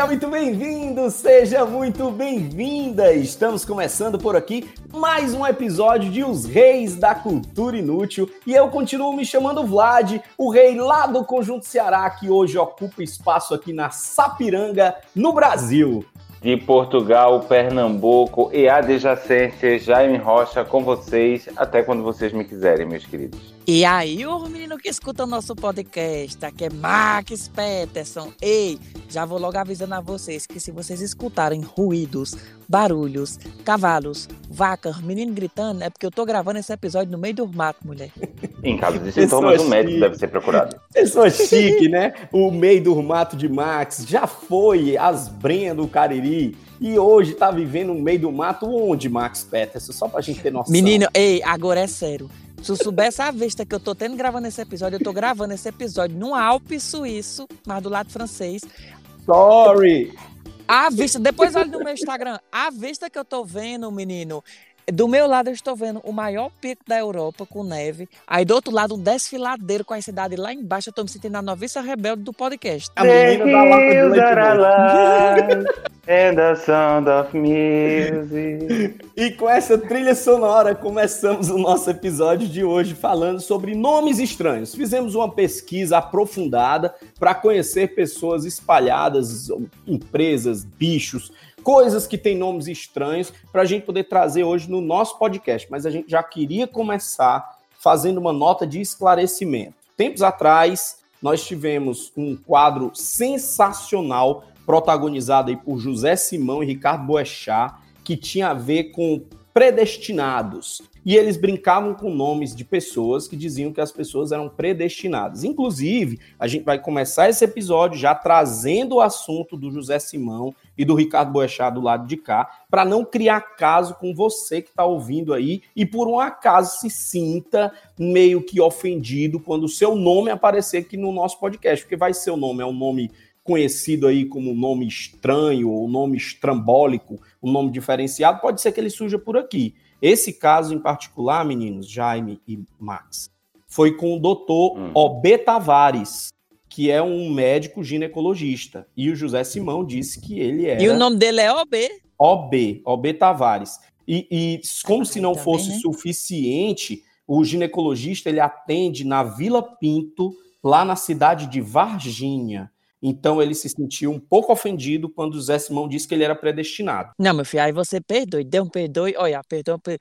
Seja muito bem-vindo, seja muito bem-vinda! Estamos começando por aqui mais um episódio de Os Reis da Cultura Inútil e eu continuo me chamando Vlad, o rei lá do Conjunto Ceará, que hoje ocupa espaço aqui na Sapiranga, no Brasil. De Portugal, Pernambuco e adjacências, Jaime Rocha com vocês, até quando vocês me quiserem, meus queridos. E aí, o menino que escuta o nosso podcast, aqui é Max Peterson. Ei, já vou logo avisando a vocês que se vocês escutarem ruídos, barulhos, cavalos, vacas, menino gritando, é porque eu tô gravando esse episódio no meio do mato, mulher. Em caso de Pessoa sintomas, o médico chique. deve ser procurado. Pessoa chique, né? O meio do mato de Max já foi as brenhas do Cariri e hoje tá vivendo no meio do mato onde, Max Peterson? Só pra gente ter noção. Menino, ei, agora é sério. Se eu soubesse a vista que eu tô tendo gravando esse episódio, eu tô gravando esse episódio num Alpe suíço, mas do lado francês. Sorry! A vista, depois olha no meu Instagram, a vista que eu tô vendo, menino. Do meu lado eu estou vendo o maior pico da Europa com neve. Aí do outro lado um desfiladeiro com a cidade lá embaixo. Eu tô me sentindo a noviça rebelde do podcast. A menina da lata de leite. And the sound of music. E com essa trilha sonora, começamos o nosso episódio de hoje falando sobre nomes estranhos. Fizemos uma pesquisa aprofundada para conhecer pessoas espalhadas, empresas, bichos, coisas que têm nomes estranhos, para a gente poder trazer hoje no nosso podcast. Mas a gente já queria começar fazendo uma nota de esclarecimento. Tempos atrás, nós tivemos um quadro sensacional protagonizado aí por José Simão e Ricardo Boechat, que tinha a ver com predestinados. E eles brincavam com nomes de pessoas que diziam que as pessoas eram predestinadas. Inclusive, a gente vai começar esse episódio já trazendo o assunto do José Simão e do Ricardo Boechat do lado de cá, para não criar caso com você que está ouvindo aí e por um acaso se sinta meio que ofendido quando o seu nome aparecer aqui no nosso podcast, porque vai ser o nome, é um nome conhecido aí como um nome estranho ou um nome estrambólico, um nome diferenciado, pode ser que ele surja por aqui. Esse caso em particular, meninos, Jaime e Max, foi com o doutor Hum. OB Tavares, que é um médico ginecologista. E o José Simão disse que ele era E o nome dele é OB. OB, OB Tavares. E, e como se não Tá fosse bem, né? suficiente, o ginecologista ele atende na Vila Pinto, lá na cidade de Varginha. Então ele se sentiu um pouco ofendido quando o Zé Simão disse que ele era predestinado. Não, meu filho, aí você perdoe, dê um perdoe. Olha, perdoe, per-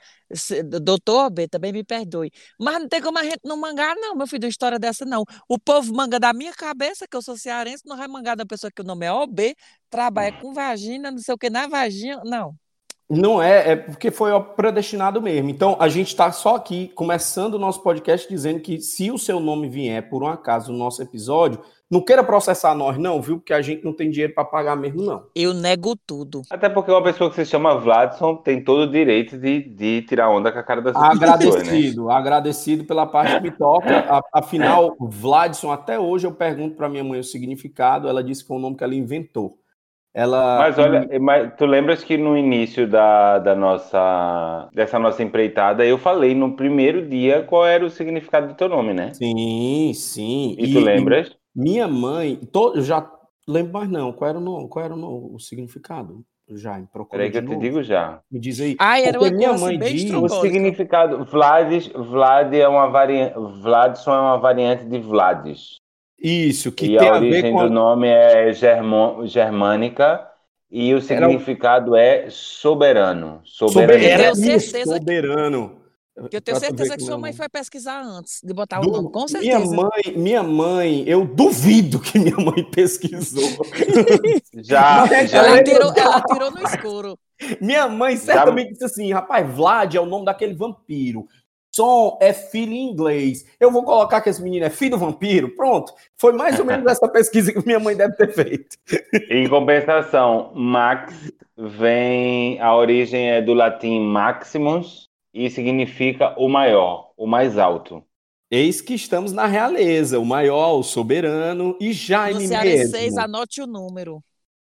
doutor OB, também me perdoe. Mas não tem como a gente não mangar, não, meu filho, uma história dessa, não. O povo manga da minha cabeça, que eu sou cearense, não vai mangar da pessoa que o nome é OB, trabalha com vagina, não sei o que, na vagina, não. Não é, é porque foi predestinado mesmo. Então a gente está só aqui começando o nosso podcast dizendo que se o seu nome vier por um acaso no nosso episódio, não queira processar nós, não, viu? Porque a gente não tem dinheiro para pagar mesmo, não. Eu nego tudo. Até porque uma pessoa que se chama Vladson tem todo o direito de, de tirar onda com a cara das outras pessoas, né? Agradecido, agradecido pela parte que me toca. Afinal, Vladson, até hoje eu pergunto para minha mãe o significado. Ela disse que foi um nome que ela inventou. Ela. Mas olha, mas tu lembras que no início da, da nossa dessa nossa empreitada eu falei no primeiro dia qual era o significado do teu nome, né? Sim, sim. E, tu lembras? minha mãe, to- eu já lembro mais não. Qual era o nome? Qual era o, nome- o significado? Já, procura Peraí que eu te novo. digo já. Me diz aí. Ai, era uma minha mãe bem diz. O significado Vladis, Vlad é uma variante, Vladson é uma variante de Vladis. Isso, que e tem a a ver origem com. a- do nome é germânica e o significado é soberano. Soberano. Eu tenho Soberano. certeza que- Soberano. Que eu tenho certeza que sua mãe foi pesquisar antes de botar o Du- nome, com Minha certeza. mãe, minha mãe, eu duvido que minha mãe pesquisou. Já, já Ela tirou, ela tirou no escuro. minha mãe certamente disse assim, rapaz, Vlad é o nome daquele vampiro. Som é filho em inglês. Eu vou colocar que esse menino é filho do vampiro. Pronto. Foi mais ou menos essa pesquisa que minha mãe deve ter feito. Em compensação, Max vem. A origem é do latim maximus e significa o maior, o mais alto. Eis que estamos na realeza, o maior, o soberano e Jaime No mesmo. anote o número.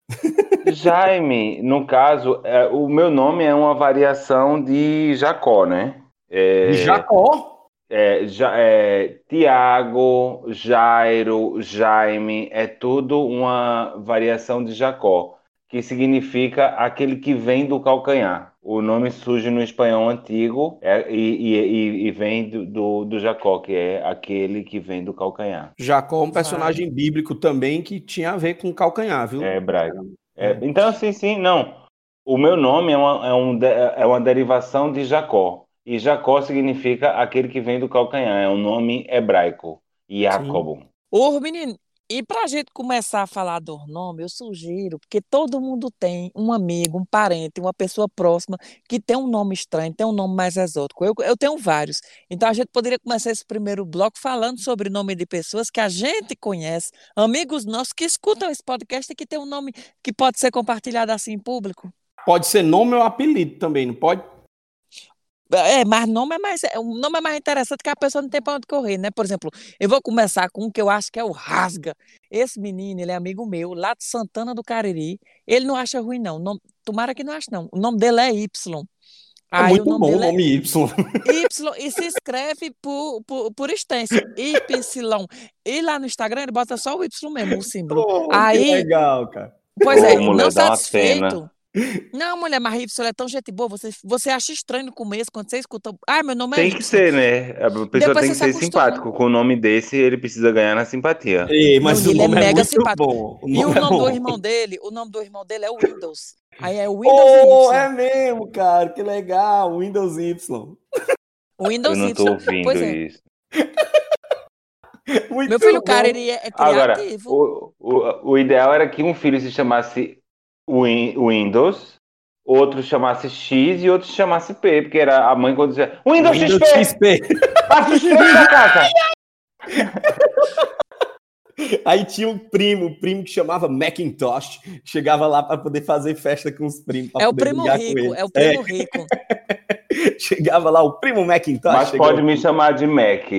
Jaime, no caso, é, o meu nome é uma variação de Jacó, né? É, Jacó. é, ja, é, Tiago, Jairo, Jaime, é tudo uma variação de Jacó, que significa aquele que vem do calcanhar. O nome surge no espanhol antigo é, e, e- e- vem do, do, do Jacó, que é aquele que vem do calcanhar. Jacó é um personagem bíblico também que tinha a ver com calcanhar, viu? É hebraico. É, então, sim, sim, não. O meu nome é uma, é, um, é uma derivação de Jacó. E Jacó significa aquele que vem do calcanhar. É um nome hebraico. Jacobo. Ô, menino, e pra gente começar a falar do nome, eu sugiro, porque todo mundo tem um amigo, um parente, uma pessoa próxima que tem um nome estranho, tem um nome mais exótico. Eu, eu tenho vários. Então a gente poderia começar esse primeiro bloco falando sobre nome de pessoas que a gente conhece, amigos nossos que escutam esse podcast e que tem um nome que pode ser compartilhado assim em público. Pode ser nome ou apelido também, não pode? É, mas nome é mais, é, o nome é mais interessante que a pessoa não tem para onde correr, né? Por exemplo, eu vou começar com um que eu acho que é o Rasga. Esse menino, ele é amigo meu, lá de Santana do Cariri. Ele não acha ruim, não. O nome- tomara que não ache, não. O nome dele é Y. É Aí muito o nome bom o é nome Y. Y e se escreve por, por, por extenso, Y. E lá no Instagram ele bota só o Y mesmo, o símbolo. Oh, que Aí, legal, cara. pois Ô, é, mulher, não satisfeito. Não, mulher, mas Y é tão gente boa, você, você acha estranho no começo, quando você escuta. Ai, meu nome é Tem que ser, né? A pessoa Depois tem que se ser acostuma. simpático. Com o nome desse, ele precisa ganhar na simpatia. Ei, mas Não, o ele é nome é, mega muito simpático. bom. O E nome o é nome do bom. irmão dele, o nome do irmão dele é Windows. Aí é Windows Oh, Y. é mesmo, cara. Que legal. Windows Y. Windows Eu não tô Y. ouvindo Pois é. isso. Muito Meu filho, bom. cara, ele é, é Agora, criativo. o, o, o ideal era que um filho se chamasse Windows, outro chamasse X e outro se chamasse P, porque era a mãe quando dizia Windows, Windows XP, XP. passa os três pra casa. Aí tinha um primo, um primo que chamava Macintosh, chegava lá para poder fazer festa com os primos. É o primo rico, é o primo rico. É, chegava lá o primo Macintosh. Mas chegou- pode me chamar de Mac.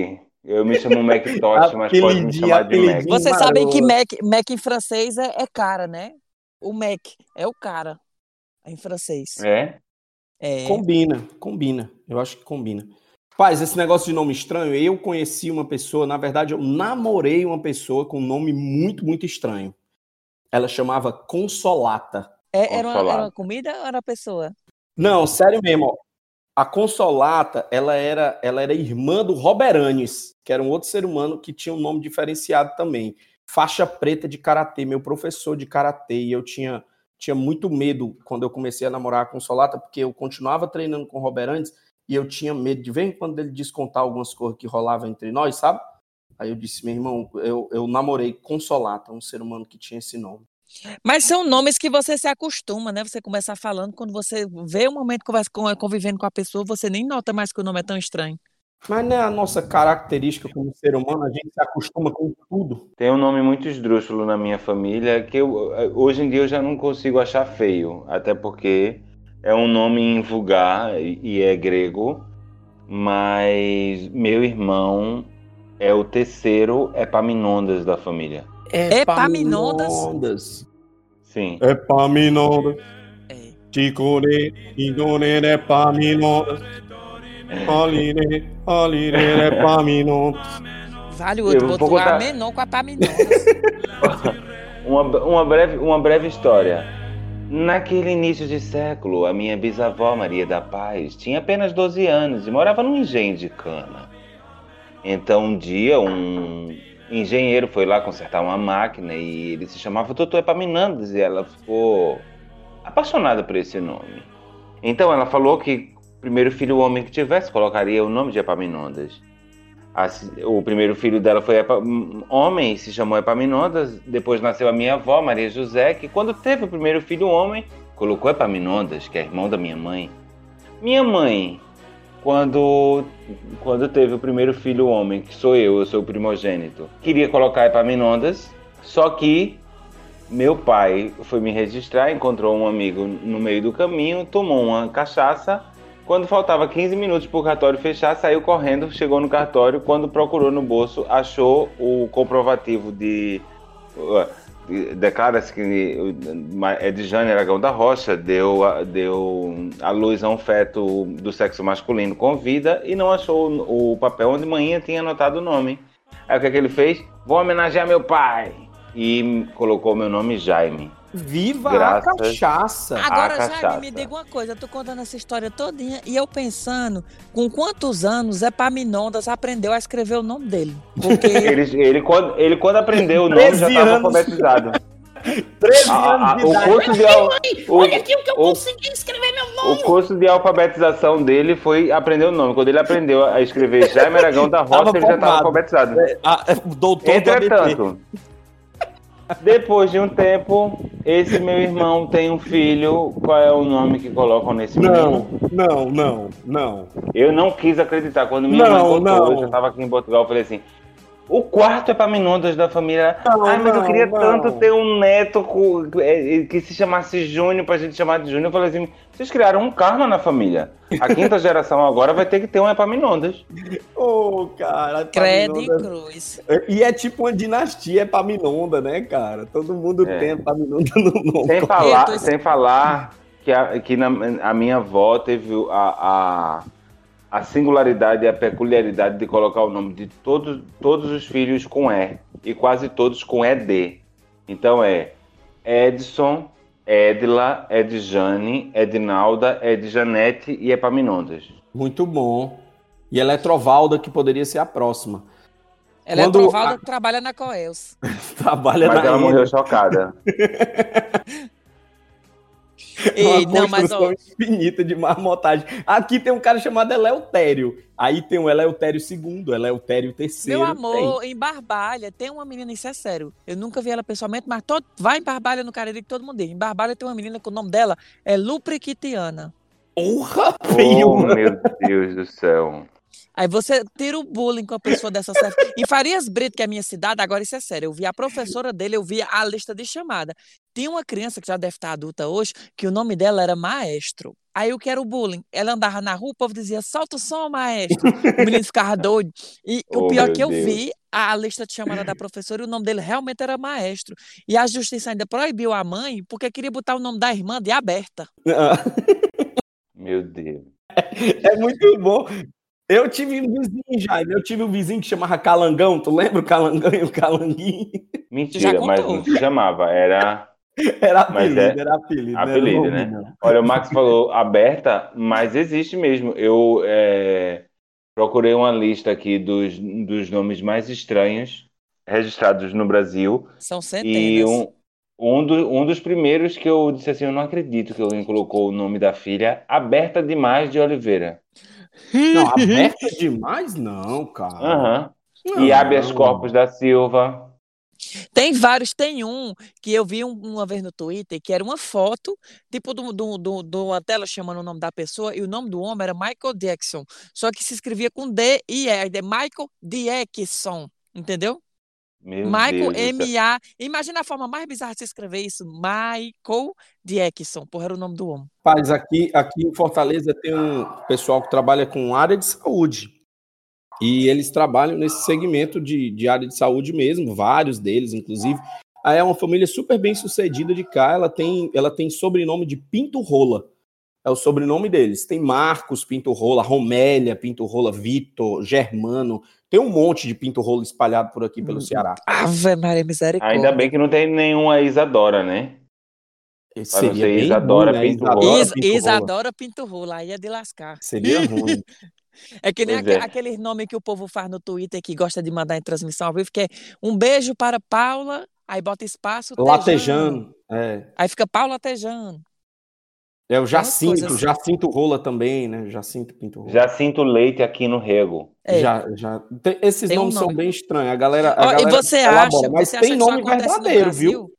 Eu me chamo Macintosh, mas pode me chamar de Mac. Vocês sabem que. Mac, Mac em francês é, é cara, né? O Mac é o cara em francês. É? É. Combina, combina. Eu acho que combina. Paz, esse negócio de nome estranho, eu conheci uma pessoa, na verdade, eu namorei uma pessoa com um nome muito, muito estranho. Ela chamava Consolata. É, era, uma, era uma comida ou era uma pessoa? Não, sério mesmo, ó. A Consolata, ela era, ela era irmã do Roberanes, que era um outro ser humano que tinha um nome diferenciado também. Faixa preta de karatê, meu professor de karatê, e eu tinha, tinha muito medo quando eu comecei a namorar a Consolata, porque eu continuava treinando com o Roberanes e eu tinha medo de vez em quando ele descontar algumas coisas que rolavam entre nós, sabe? Aí eu disse, meu irmão, eu, eu namorei Consolata, um ser humano que tinha esse nome. Mas são nomes que você se acostuma, né? Você começa falando, quando você vê o momento conversa com, convivendo com a pessoa, você nem nota mais que o nome é tão estranho. Mas não é a nossa característica como ser humano, a gente se acostuma com tudo. Tem um nome muito esdrúxulo na minha família que eu, hoje em dia eu já não consigo achar feio, até porque é um nome vulgar e é grego, mas meu irmão é o terceiro Epaminondas da família. Epaminondas? Epaminondas. Sim. Epaminondas. É. Ticone, Indone, Epaminondas. Aline, Aline, Epaminondas. Vale o Eu outro, vou botou contar- a menor com a Paminondas. Uma, uma, breve, uma breve história. Naquele início de século, a minha bisavó Maria da Paz tinha apenas 12 anos e morava num engenho de cana. Então, um dia, um engenheiro foi lá consertar uma máquina e ele se chamava Doutor Epaminondas e ela ficou apaixonada por esse nome. Então, ela falou que primeiro filho homem que tivesse colocaria o nome de Epaminondas. Assim, o primeiro filho dela foi Epa- homem, se chamou Epaminondas. Depois nasceu a minha avó, Maria José, que quando teve o primeiro filho homem, colocou Epaminondas, que é irmão da minha mãe. Minha mãe, quando, quando teve o primeiro filho homem, que sou eu, eu sou o primogênito. Queria colocar Epaminondas, só que meu pai foi me registrar, encontrou um amigo no meio do caminho, tomou uma cachaça. Quando faltava 15 minutos para o cartório fechar, saiu correndo, chegou no cartório. Quando procurou no bolso, achou o comprovativo de. Declara-se que é de Jane Aragão da Rocha deu, deu à luz a um feto do sexo masculino com vida e não achou o papel onde manhã tinha anotado o nome. Aí o que, é que ele fez? Vou homenagear meu pai! E colocou meu nome Jaime. Viva Graças a cachaça! Agora, a Jaime, me diga uma coisa, eu tô contando essa história todinha e eu pensando com quantos anos Epaminondas aprendeu a escrever o nome dele. Porque Ele, ele, quando, ele, quando aprendeu o nome, 13 já estava alfabetizado. 13 A- a- anos de o curso de al- o- Olha aqui o que eu o- consegui escrever meu nome. O curso de alfabetização dele foi aprender o nome. Quando ele aprendeu a escrever Jaime Aragão da Rocha, Tava ele já estava alfabetizado. Ah, o doutor do ABT. Entretanto, depois de um tempo, esse meu irmão tem um filho. Qual é o nome que colocam nesse menino? Não, não, não, não. Eu não quis acreditar. Quando minha Não, mãe contou, não. eu já estava aqui em Portugal, eu falei assim. O quarto é para Minondas da família. Não, Ai, mas eu não, queria não. tanto ter um neto com- é, que se chamasse Júnior pra gente chamar de Júnior. Eu falei assim: vocês criaram um karma na família. A quinta geração agora vai ter que ter um Epaminondas. Ô, cara. credo Epaminondas- cruz. E é tipo uma dinastia Epaminonda, né, cara? Todo mundo É. tem Epaminonda no nome. Sem falar, Eu tô- sem falar que, a, que na, a minha avó teve a, a, a singularidade e a peculiaridade de colocar o nome de todos, todos os filhos com E e quase todos com ED. Então é Edson, Edla, Edjane, Edinalda, Edjanete e Epaminondas. Muito bom. E Eletrovalda, que poderia ser a próxima. Ela Quando é Trovalda que trabalha na Coels. Trabalha Mas na ela morreu chocada. Ei, uma não, mas construção ó, infinita de marmotagem. Aqui tem um cara chamado Eleutério. Aí tem o Eleutério II, Eleutério III. meu amor, em Barbalha tem uma menina, isso é sério. Eu nunca vi ela pessoalmente, mas todo, vai em Barbalha no Cariri que todo mundo diz. Em Barbalha tem uma menina que o nome dela é Lupriquitiana. Porra, Oh, meu Deus do céu. Aí você tira o bullying com a pessoa dessa série. Em Farias Brito, que é a minha cidade, agora isso é sério. Eu vi a professora dele, eu vi a lista de chamada. Tinha uma criança que já deve estar adulta hoje, que o nome dela era Maestro. Aí o que era o bullying? Ela andava na rua, o povo dizia, solta o som, maestro. O menino ficava doido. E o Oh, pior meu que eu Deus. vi, a lista de chamada da professora, e o nome dele realmente era Maestro. E a justiça ainda proibiu a mãe, porque queria botar o nome da irmã de aberta. Meu Deus. É muito bom. Eu tive um vizinho, Jaime. Eu tive um vizinho que chamava Calangão. Tu lembra o Calangão e o Calanguinho? Mentira, contou. mas não se chamava. Era Era Mas apelido, é era apelido. era apelido, nome, né? não. Olha, o Max falou aberta, mas existe mesmo. Eu é, procurei uma lista aqui dos, dos nomes mais estranhos registrados no Brasil. São E centenas. um, um, do- um dos primeiros que eu disse assim: eu não acredito que alguém colocou o nome da filha, Aberta Demais de Oliveira. Não, aberta demais, não, cara. Aham. Não. E Habeas Corpus da Silva. Tem vários, tem um que eu vi um- uma vez no Twitter, que era uma foto, tipo do, do, do, de uma tela chamando o nome da pessoa, e o nome do homem era Michael Jackson, só que se escrevia com D e E, Michael Jackson, entendeu? Meu Michael. M-A. Imagina a forma mais bizarra de se escrever isso, Michael Jackson, porra, era o nome do homem. Rapaz, aqui, aqui em Fortaleza tem um pessoal que trabalha com área de saúde. E eles trabalham nesse segmento de, de área de saúde mesmo, vários deles, inclusive. Aí é uma família super bem sucedida de cá. Ela tem, ela tem sobrenome de Pinto Rola. É o sobrenome deles. Tem Marcos Pinto Rola, Romélia Pinto Rola, Vitor, Germano. Tem um monte de Pinto Rola espalhado por aqui pelo Ceará. Ave Maria Misericórdia. Ainda bem que não tem nenhuma Isadora, né? Seria ser bem Isadora ruim, né? Pinto Rola. Is- Pinto. Isadora Pinto Rola, aí é de lascar. Seria ruim. É que nem Pois aque- é. aqueles nomes que o povo faz no Twitter que gosta de mandar em transmissão ao vivo, que é um beijo para Paula, aí bota espaço, Tejano. Latejano. É. Aí fica Paula Tejano. É o Jacinto, coisas. Jacinto Rola também, né? Jacinto Pinto Rola. Já sinto leite aqui no rego. É. Já, já. Tem- esses Tem um nomes são nome. bem estranhos. A galera. A Ó, e galera você elabora, acha, mas você acha tem que isso nome verdadeiro, viu?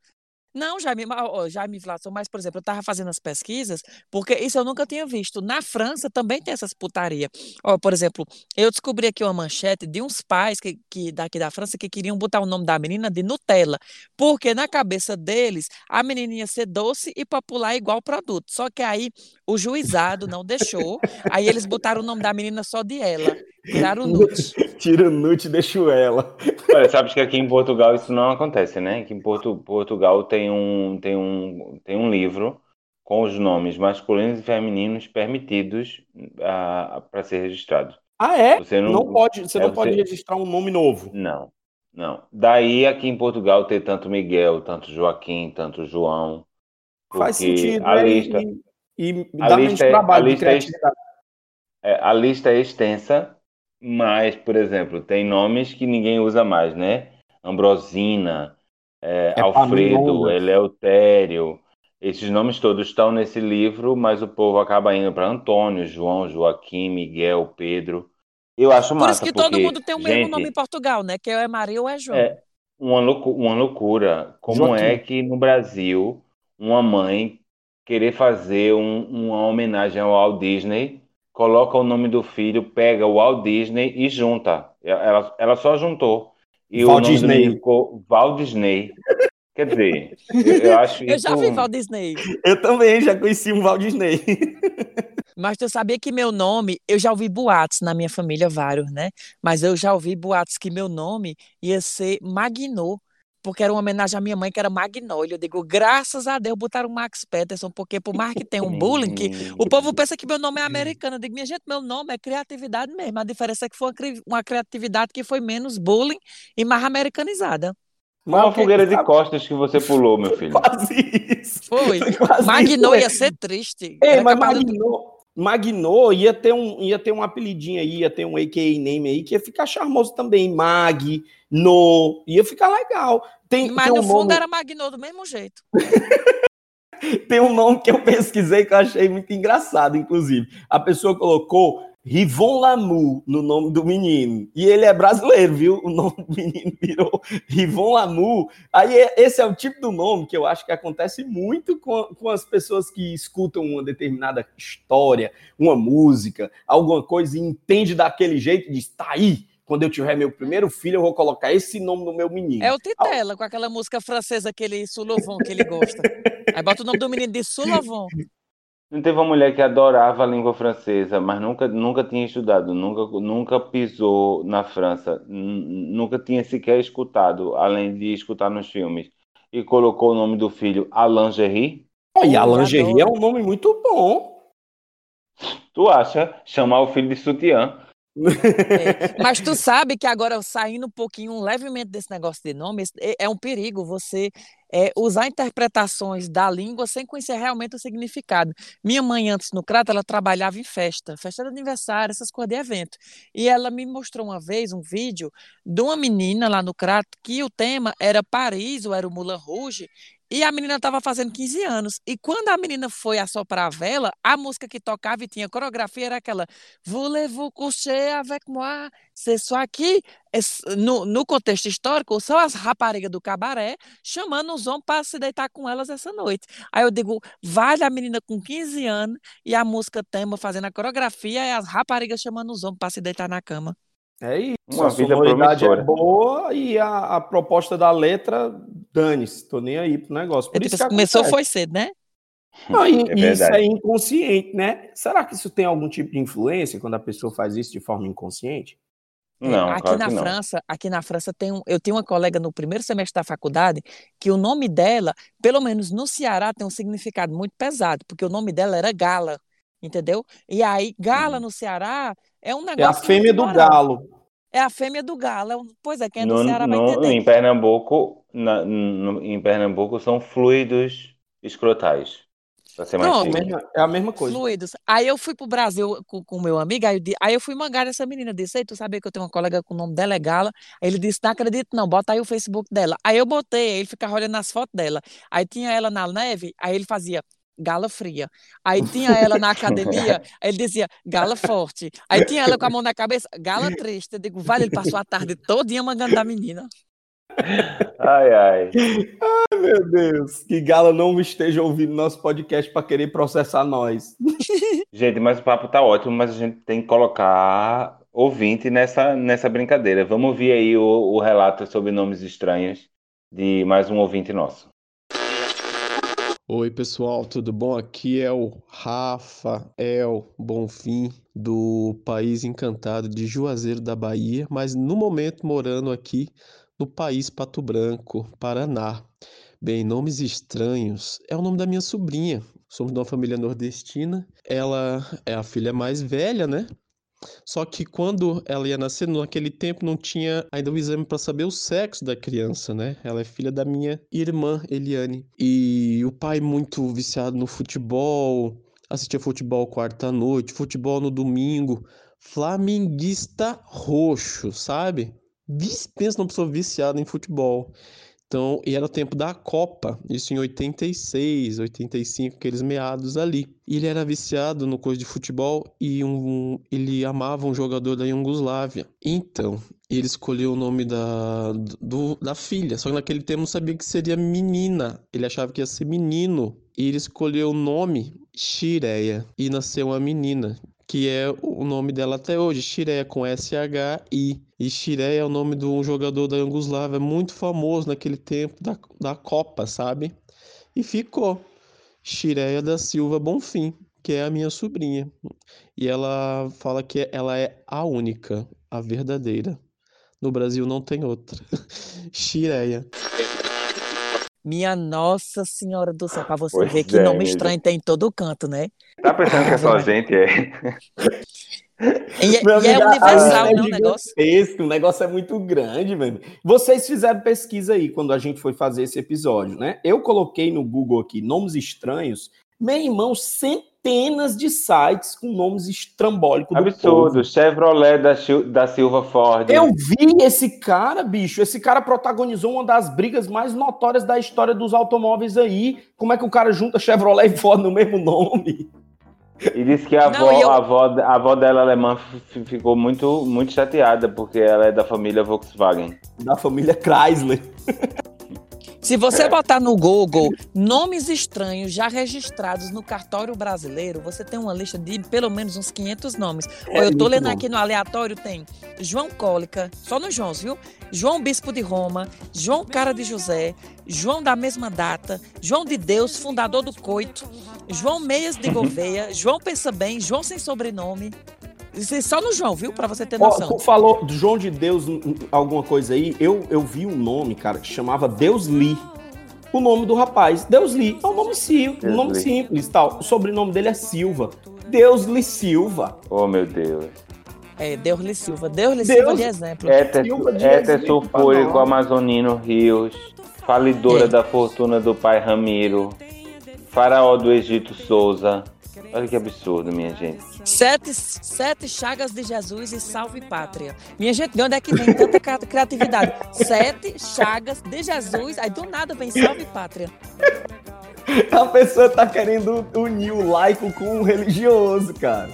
Não, Jaime, Jaime Flasson, mas, por exemplo, eu estava fazendo as pesquisas, porque isso eu nunca tinha visto. Na França também tem essas putaria. Ó, por exemplo, eu descobri aqui uma manchete de uns pais que, que daqui da França que queriam botar o nome da menina de Nutella, porque na cabeça deles a menina ia ser doce e popular igual produto. Só que aí o juizado não deixou, aí eles botaram o nome da menina só de ela, tiraram o Nut. Tira o Nute e deixa ela. Olha, sabes que aqui em Portugal isso não acontece, né? Que em Portu- Portugal tem um, tem um, tem um livro com os nomes masculinos e femininos permitidos para ser registrado. Ah, é? Você não- Não, pode, você é, não pode você- registrar um nome novo. Não, não. Daí aqui em Portugal ter tanto Miguel, tanto Joaquim, tanto João. Faz sentido, a né? lista, E, e a dá menos lista é- trabalho a de é- criatividade. é, a lista é extensa, mas, por exemplo, tem nomes que ninguém usa mais, né? Ambrosina, é, Alfredo, Epaminondas. Eleutério. Esses nomes todos estão nesse livro, mas o povo acaba indo para Antônio, João, Joaquim, Miguel, Pedro. Eu acho Por massa, isso que todo porque, mundo tem o mesmo gente, nome em Portugal, né? Que é Maria ou é João. É uma, loucu- uma loucura. Como Joaquim. é que no Brasil uma mãe querer fazer um- uma homenagem ao Walt Disney, coloca o nome do filho, pega o Walt Disney e junta. Ela, ela só juntou. E o Walt nome do Disney. ficou Walt Disney. Quer dizer, eu, eu acho Eu isso. já vi Walt Disney. Eu também já conheci um Walt Disney. Mas tu sabia que meu nome, eu já ouvi boatos na minha família, vários, né? Mas eu já ouvi boatos que meu nome ia ser Magnô, porque era uma homenagem à minha mãe, que era Magnólio. Eu digo, graças a Deus botaram Max Peterson, porque por mais que tenha um bullying, que o povo pensa que meu nome é americano. Eu digo, minha gente, meu nome é criatividade mesmo. A diferença é que foi uma, cri- uma criatividade que foi menos bullying e mais americanizada. Uma o fogueira de costas que você pulou, meu filho. Quase isso. Foi. Quase isso, ia ser triste. Ei, mas Magnô, Magnô ia ter um, ia ter um apelidinho aí, ia ter um AKA name aí que ia ficar charmoso também. Mag, No, ia ficar legal. Tem, Mas tem no um fundo nome, era Magnô do mesmo jeito. tem um nome que eu pesquisei que eu achei muito engraçado, inclusive. A pessoa colocou Rivon Lamu no nome do menino. E ele é brasileiro, viu? O nome do menino virou Rivon Lamu. Aí é- esse é o tipo do nome que eu acho que acontece muito com, com as pessoas que escutam uma determinada história, uma música, alguma coisa e entende daquele jeito e diz, tá aí, quando eu tiver meu primeiro filho, eu vou colocar esse nome no meu menino. É o Titela, com aquela música francesa, aquele Sulovon que ele gosta. Aí bota o nome do menino de Sulovon. Não teve uma mulher que adorava a língua francesa, mas nunca, nunca tinha estudado, nunca, nunca pisou na França, nunca tinha sequer escutado, além de escutar nos filmes, e colocou o nome do filho Alain Gerry. Oh, e a Eu lingerie é um nome muito bom. Tu acha? Chamar o filho de sutiã. É, Mas tu sabe que agora, saindo um pouquinho, levemente desse negócio de nomes, é, é um perigo você é, usar interpretações da língua sem conhecer realmente o significado. Minha mãe, antes no Crato, ela trabalhava em festa, festa de aniversário, essas coisas de evento. E ela me mostrou uma vez um vídeo de uma menina lá no Crato que o tema era Paris, ou era o Moulin Rouge, e a menina estava fazendo 15 anos. E quando a menina foi assoprar a vela, a música que tocava e tinha coreografia era aquela Voulez-vous coucher avec moi? C'est só aqui, es- no, no contexto histórico, são as raparigas do cabaré chamando os homens para se deitar com elas essa noite. Aí eu digo, vale a menina com 15 anos e a música tema fazendo a coreografia e as raparigas chamando os homens para se deitar na cama. É isso. Uma a vida sonoridade é boa e a, a proposta da letra, dane-se, tô nem aí pro negócio. Por É isso tipo, que começou foi cedo, né? Não, e- É e isso é inconsciente, né? Será que isso tem algum tipo de influência quando a pessoa faz isso de forma inconsciente? É, Não, aqui claro na que não. França, aqui na França tem um, eu tenho uma colega no primeiro semestre da faculdade que o nome dela, pelo menos no Ceará, tem um significado muito pesado, porque o nome dela era Gala, entendeu? E aí, Gala no Ceará é um É a negócio fêmea muito do moral. galo. É a fêmea do galo. é Pois é, quem é do No- Ceará vai no- entender. em Pernambuco, na- no- em Pernambuco são fluidos escrotais, para ser mais Pronto. É a mesma, é a coisa. Fluidos. Aí eu fui pro Brasil com o meu amigo, aí eu, di- aí eu fui mangar essa menina, disse, ei, tu sabia que eu tenho uma colega com o nome dela é Gala? Aí ele disse, não acredito não, bota aí o Facebook dela. Aí eu botei, aí ele ficava olhando as fotos dela. Aí tinha ela na neve, aí ele fazia gala fria. Aí tinha ela na academia, aí ele dizia gala forte. Aí tinha ela com a mão na cabeça, gala triste. Eu digo, vale, ele passou a tarde todinha mangando da menina. Ai, ai. Ai, meu Deus. Que Gala não esteja ouvindo nosso podcast para querer processar nós. Gente, mas o papo tá ótimo, mas a gente tem que colocar ouvinte nessa, nessa brincadeira. Vamos ouvir aí o, o relato sobre nomes estranhos de mais um ouvinte nosso. Oi, pessoal, tudo bom? Aqui é o Rafael Bonfim, do País Encantado de Juazeiro da Bahia, mas no momento morando aqui no país Pato Branco, Paraná. Bem, nomes estranhos é o nome da minha sobrinha. Somos de uma família nordestina. Ela é a filha mais velha, né? Só que quando ela ia nascer, naquele tempo não tinha ainda o exame para saber o sexo da criança, né? Ela é filha da minha irmã, Eliane. E o pai muito viciado no futebol, assistia futebol quarta noite, futebol no domingo, flamenguista roxo, sabe? Pensa numa pessoa viciada em futebol. Então, e era o tempo da Copa, isso em 86, 85, aqueles meados ali. E ele era viciado no coisa de futebol e um, ele amava um jogador da Iugoslávia. Então, ele escolheu o nome da, do, da filha, só que naquele tempo não sabia que seria menina. Ele achava que ia ser menino. E ele escolheu o nome Shireia e nasceu uma menina, que é o nome dela até hoje, Shireia com S-H-I. E Shireia é o nome de um jogador da Iugoslávia muito famoso naquele tempo da, da Copa, sabe? E ficou Shireia da Silva Bonfim, que é a minha sobrinha. E ela fala que ela é a única, a verdadeira. No Brasil não tem outra. Shireia. Minha Nossa Senhora do Céu, pra você Pois ver que é, nome meu estranho tem em todo canto, né? Tá pensando que é só a gente, é? E, é- e é amigo, a universal, lista né, o é negócio? gigantesco, o negócio é muito grande, mano. Vocês fizeram pesquisa aí quando a gente foi fazer esse episódio, né? Eu coloquei no Google aqui nomes estranhos. Meu irmão, centenas de sites com nomes estrambólicos do Absurdo. povo. Chevrolet da, da Silva Ford. Eu vi esse cara, bicho. Esse cara protagonizou uma das brigas mais notórias da história dos automóveis aí. Como é que o cara junta Chevrolet e Ford no mesmo nome? E disse que a Não, avó, eu- a avó, a avó dela alemã ficou muito, muito chateada, porque ela é da família Volkswagen. Da família Chrysler. Se você botar no Google nomes estranhos já registrados no cartório brasileiro, você tem uma lista de pelo menos uns 500 nomes. É eu tô lendo bom. aqui no aleatório, tem João Cólica, só no João, viu? João Bispo de Roma, João Cara de José, João da mesma data, João de Deus, fundador do Coito, João Meias de Gouveia, João Pensa Bem, João sem sobrenome. Só no João, viu? Pra você ter noção. tu falou do João de Deus, alguma coisa aí. Eu, eu vi um nome, cara, que chamava Deus Lee. O nome do rapaz, Deus Lee. É um nome simples, um Deus nome Lee. simples tal. O sobrenome dele é Silva. Deus Lee Silva. Oh, meu Deus. É, Deus-lhe Silva. Deus-lhe Deus- Silva de exemplo. Éter, Silva de éter exemplo, sulfúrico, não. amazonino, rios, falidora É. da fortuna do pai Ramiro, faraó do Egito Souza. Olha que absurdo, minha gente. Sete, sete chagas de Jesus e salve pátria. Minha gente, de onde é que vem tanta cri- criatividade? Sete chagas de Jesus, aí do nada vem salve pátria. A pessoa tá querendo unir o laico com o religioso, cara.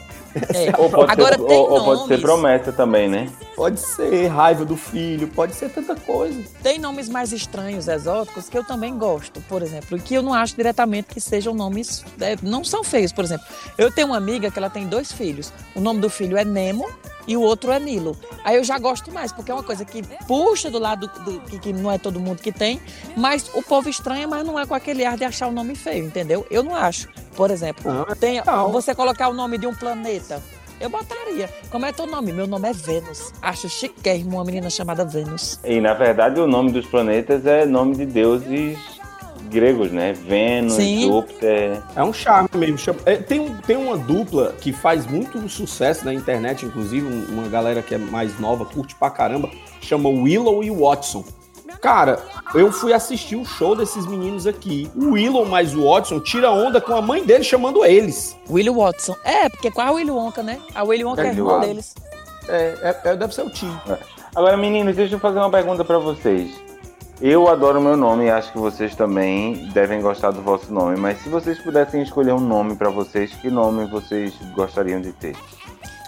É. Ou pode, Agora ser, tem ou, ou pode ser promessa também, né? Pode ser raiva do filho, pode ser tanta coisa. Tem nomes mais estranhos, exóticos, que eu também gosto, por exemplo, e que eu não acho diretamente que sejam nomes. é, não são feios, por exemplo. Eu tenho uma amiga que ela tem dois filhos. O nome do filho é Nemo e o outro é Nilo. Aí eu já gosto mais, porque é uma coisa que puxa do lado do, que, que não é todo mundo que tem, mas o povo estranha, mas não é com aquele ar de achar o nome feio, entendeu? Eu não acho. Por exemplo, Ah, tem, você colocar o nome de um planeta. Eu botaria. Como é teu nome? Meu nome é Vênus. Acho chiquérrimo uma menina chamada Vênus. E na verdade o nome dos planetas é nome de deuses gregos, né? Vênus, Sim. Júpiter. É um charme mesmo. Chama- é, tem, tem uma dupla que faz muito sucesso na internet, inclusive, um- uma galera que é mais nova, curte pra caramba, chama Willow e Watson. Cara, eu fui assistir o show desses meninos aqui. O Willow mais o Watson tira onda com a mãe dele chamando eles. Willie Watson. É, porque qual é a Willy Wonka, né? A Willy Wonka é, É, irmã deles. É, é- é- deve ser o tio. Agora, meninos, deixa eu fazer uma pergunta pra vocês. Eu adoro meu nome e acho que vocês também devem gostar do vosso nome. Mas se vocês pudessem escolher um nome pra vocês, que nome vocês gostariam de ter?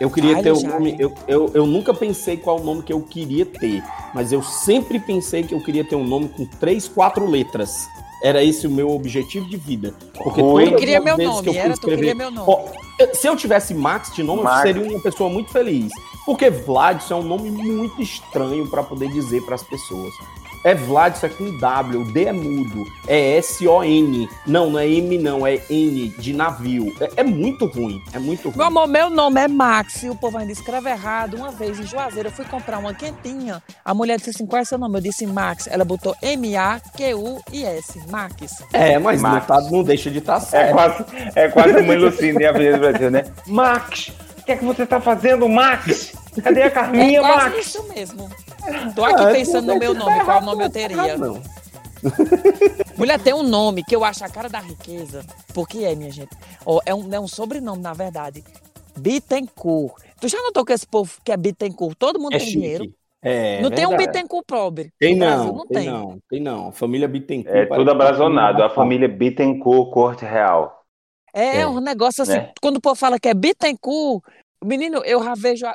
Eu queria Olha, ter o Jaime. nome. Eu, eu, eu nunca pensei qual o nome que eu queria ter, mas eu sempre pensei que eu queria ter um nome com três, quatro letras. Era esse o meu objetivo de vida. Porque Rui. Tu todas queria meu nome, que eu fui era? Tu escrever- queria meu nome. Ó, se eu tivesse Max de nome, Max. eu seria uma pessoa muito feliz. Porque Vladson é um nome muito estranho para poder dizer para as pessoas. É Vladson é com W, o D é mudo, é S-O-N. Não, não é M, não, é N de navio. É, é muito ruim, é muito ruim. Meu amor, meu nome é Max e o povo ainda escreve errado. Uma vez em Juazeiro, eu fui comprar uma quentinha. A mulher disse assim: qual é seu nome? Eu disse Max. Ela botou M-A-Q-U-I-S. Max. É, mas não, Max. tá- não deixa de estar É certo. quase, é quase mãe Lucinda e a Avenida do Brasil, né? Max, o que é que você tá fazendo, Max? Cadê a É Carminha, quase Max? isso mesmo. Tô aqui Ah, pensando no meu nome, qual nome eu não teria. Não. Mulher tem um nome que eu acho a cara da riqueza. Porque é, minha gente. Ó, é, um, é um sobrenome, na verdade. Bittencourt. Tu já notou que esse povo que é Bittencourt, todo mundo É tem chique. dinheiro? É, não tem um verdade. Bittencourt pobre. Tem No Brasil não, não tem tem. não, tem não. Família Bittencourt. É tudo abrazonado, a família Bittencourt, corte real. É, É. um negócio assim. Né? Quando o povo fala que é Bittencourt, menino, eu já vejo.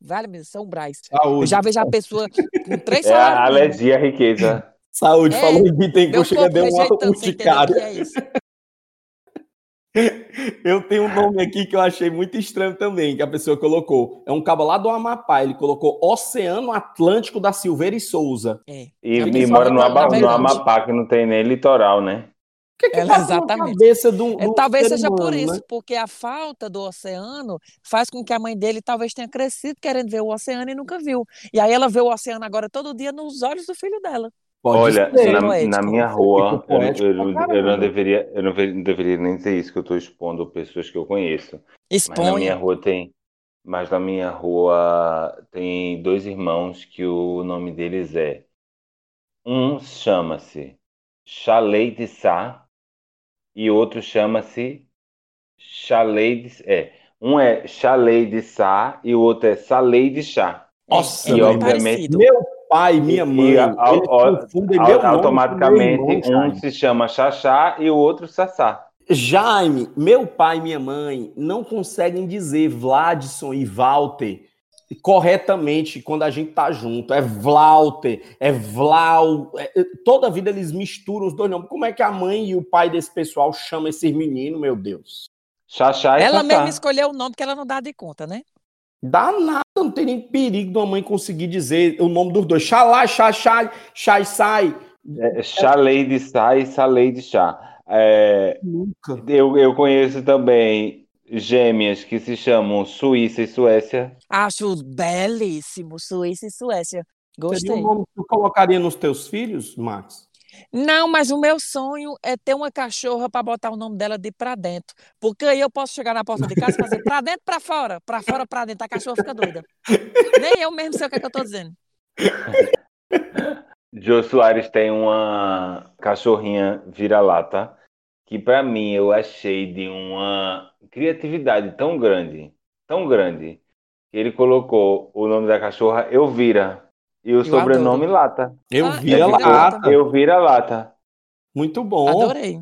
Vale, São Brás. Saúde. Eu já vejo a pessoa com três É salários. alergia à riqueza. Saúde, É, falou em Bittencourt, chega deu uma entendeu o urticária. é? Eu tenho um nome aqui que eu achei muito estranho também, que a pessoa colocou. É um cabo lá do Amapá, ele colocou Oceano Atlântico da Silveira e Souza. É. E, e mora no, no Amapá, que não tem nem litoral, né? Que, que Ela- passa na exatamente. cabeça do, É, do talvez ser seja por humano, isso, né? porque a falta do oceano faz com que a mãe dele talvez tenha crescido querendo ver o oceano e nunca viu. E aí ela vê o oceano agora todo dia nos olhos do filho dela. Pode Olha, ser. na, poético. na minha rua, eu, eu- eu não deveria, eu não ve- não deveria nem dizer isso, que eu estou expondo pessoas que eu conheço. Mas na minha Exponha. rua tem, mas na minha rua tem dois irmãos que o nome deles é, um chama-se Chalei de Sá e outro chama-se Chalei de, é, um é Chalei de Sá e o outro é Salei de Chá. Nossa, e é obviamente- parecido. Meu pai minha mãe, e nome automaticamente irmão, um se chama Xaxá e o outro Sassá. Jaime, meu pai e minha mãe não conseguem dizer Vladson e Walter corretamente quando a gente tá junto. É Vlauter, é Vlau. é- é- toda vida eles misturam os dois nomes. Como é que a mãe e o pai desse pessoal chamam esses meninos, meu Deus? Xaxá e Ela mesma escolheu o nome que ela não dá de conta, né? Dá nada, não tem nem perigo de uma mãe conseguir dizer o nome dos dois. Xalá, xaxá, xai, sai. É, Chalei de Sá e Salei de Chá. É, Nunca. eu, eu conheço também gêmeas que se chamam Suíça e Suécia. Acho belíssimo, Suíça e Suécia. Seria Gostei. um nome que tu colocaria nos teus filhos, Max? Não, mas o meu sonho é ter uma cachorra para botar o nome dela de pra dentro. Porque aí eu posso chegar na porta de casa e fazer pra dentro, pra fora, pra fora, pra dentro. A cachorra fica doida. Nem eu mesmo sei o que, é que eu tô dizendo. Jô Soares tem uma cachorrinha vira-lata que para mim eu achei de uma criatividade tão grande, tão grande, que ele colocou o nome da cachorra Elvira e o Eu sobrenome adoro. Lata. Eu Ah, vi ela lata. Muito bom. Adorei.